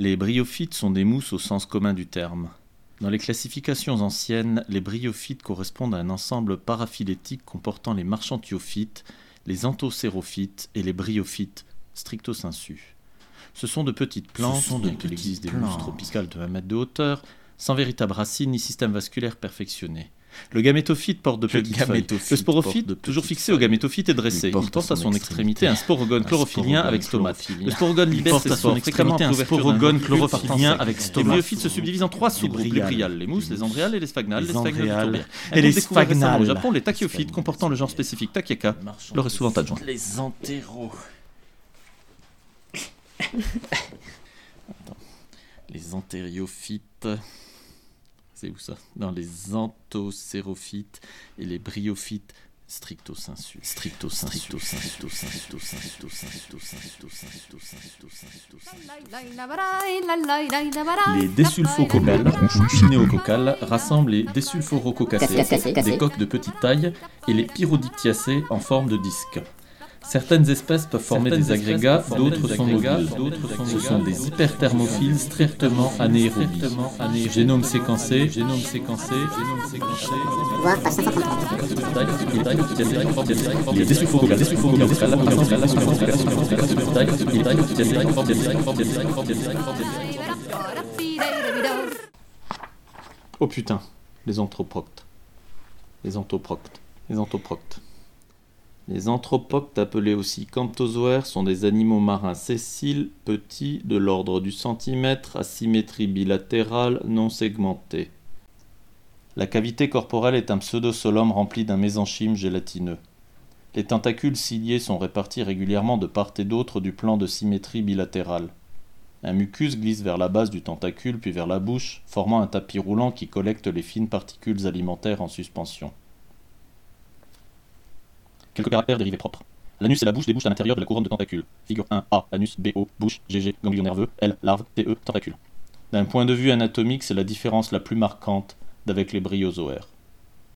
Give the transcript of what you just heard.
Les bryophytes sont des mousses au sens commun du terme. Dans les classifications anciennes, les bryophytes correspondent à un ensemble paraphylétique comportant les marchantiophytes, les anthocérophytes et les bryophytes, stricto sensu. Ce sont de petites plantes, sont de petites existe des mousses tropicales de 1 mètre de hauteur, sans véritable racine ni système vasculaire perfectionné. Le gamétophyte porte de petites feuilles. Le sporophyte, toujours fixé au gamétophyte, est dressé. Il Il porte à son extrémité un sporogone un chlorophylien avec stomate. Le sporogone libère ses à spores son fréquemment extrémité un sporogone partant avec sec. Les stomate. bryophytes se subdivisent en trois sous-groupes, les bryales, les mousses, les andréales et les sphagnales. les Les sphagnales et les sphagnales. Au Japon, les tachyophytes comportant le genre spécifique Takieka, leur est souvent adjoint. Les entéros. Les antériophytes. C'est où ça? Dans les anthocérophytes et les bryophytes stricto sensu. Stricto sensu. Stricto sensu. Stricto sensu. Stricto sensu. Stricto sensu. Stricto sensu. Stricto sensu. Les désulfococales, néococales, rassemblent les désulforococacées, des coques de petite taille, et les pyrodictiacées en forme de disque. Certaines espèces peuvent former des agrégats, d'autres sont mobiles. Ce sont des hyperthermophiles strictement anaérobies. Génome séquencé, génome séquencé, génome séquencé. Oh putain, les anthroproctes. Les anthroproctes. Les anthroproctes. Les anthroproctes, appelés aussi camptozoaires, sont des animaux marins sessiles, petits, de l'ordre du centimètre, à symétrie bilatérale, non segmentée. La cavité corporelle est un pseudosolum rempli d'un mésenchyme gélatineux. Les tentacules ciliés sont répartis régulièrement de part et d'autre du plan de symétrie bilatérale. Un mucus glisse vers la base du tentacule puis vers la bouche, formant un tapis roulant qui collecte les fines particules alimentaires en suspension. Quelques caractères dérivés propres. L'anus et la bouche débouchent à l'intérieur de la couronne de tentacules. Figure 1 A, anus, BO, bouche, GG, ganglion nerveux, L, larve, TE, tentacule. D'un point de vue anatomique, c'est la différence la plus marquante d'avec les bryozoaires.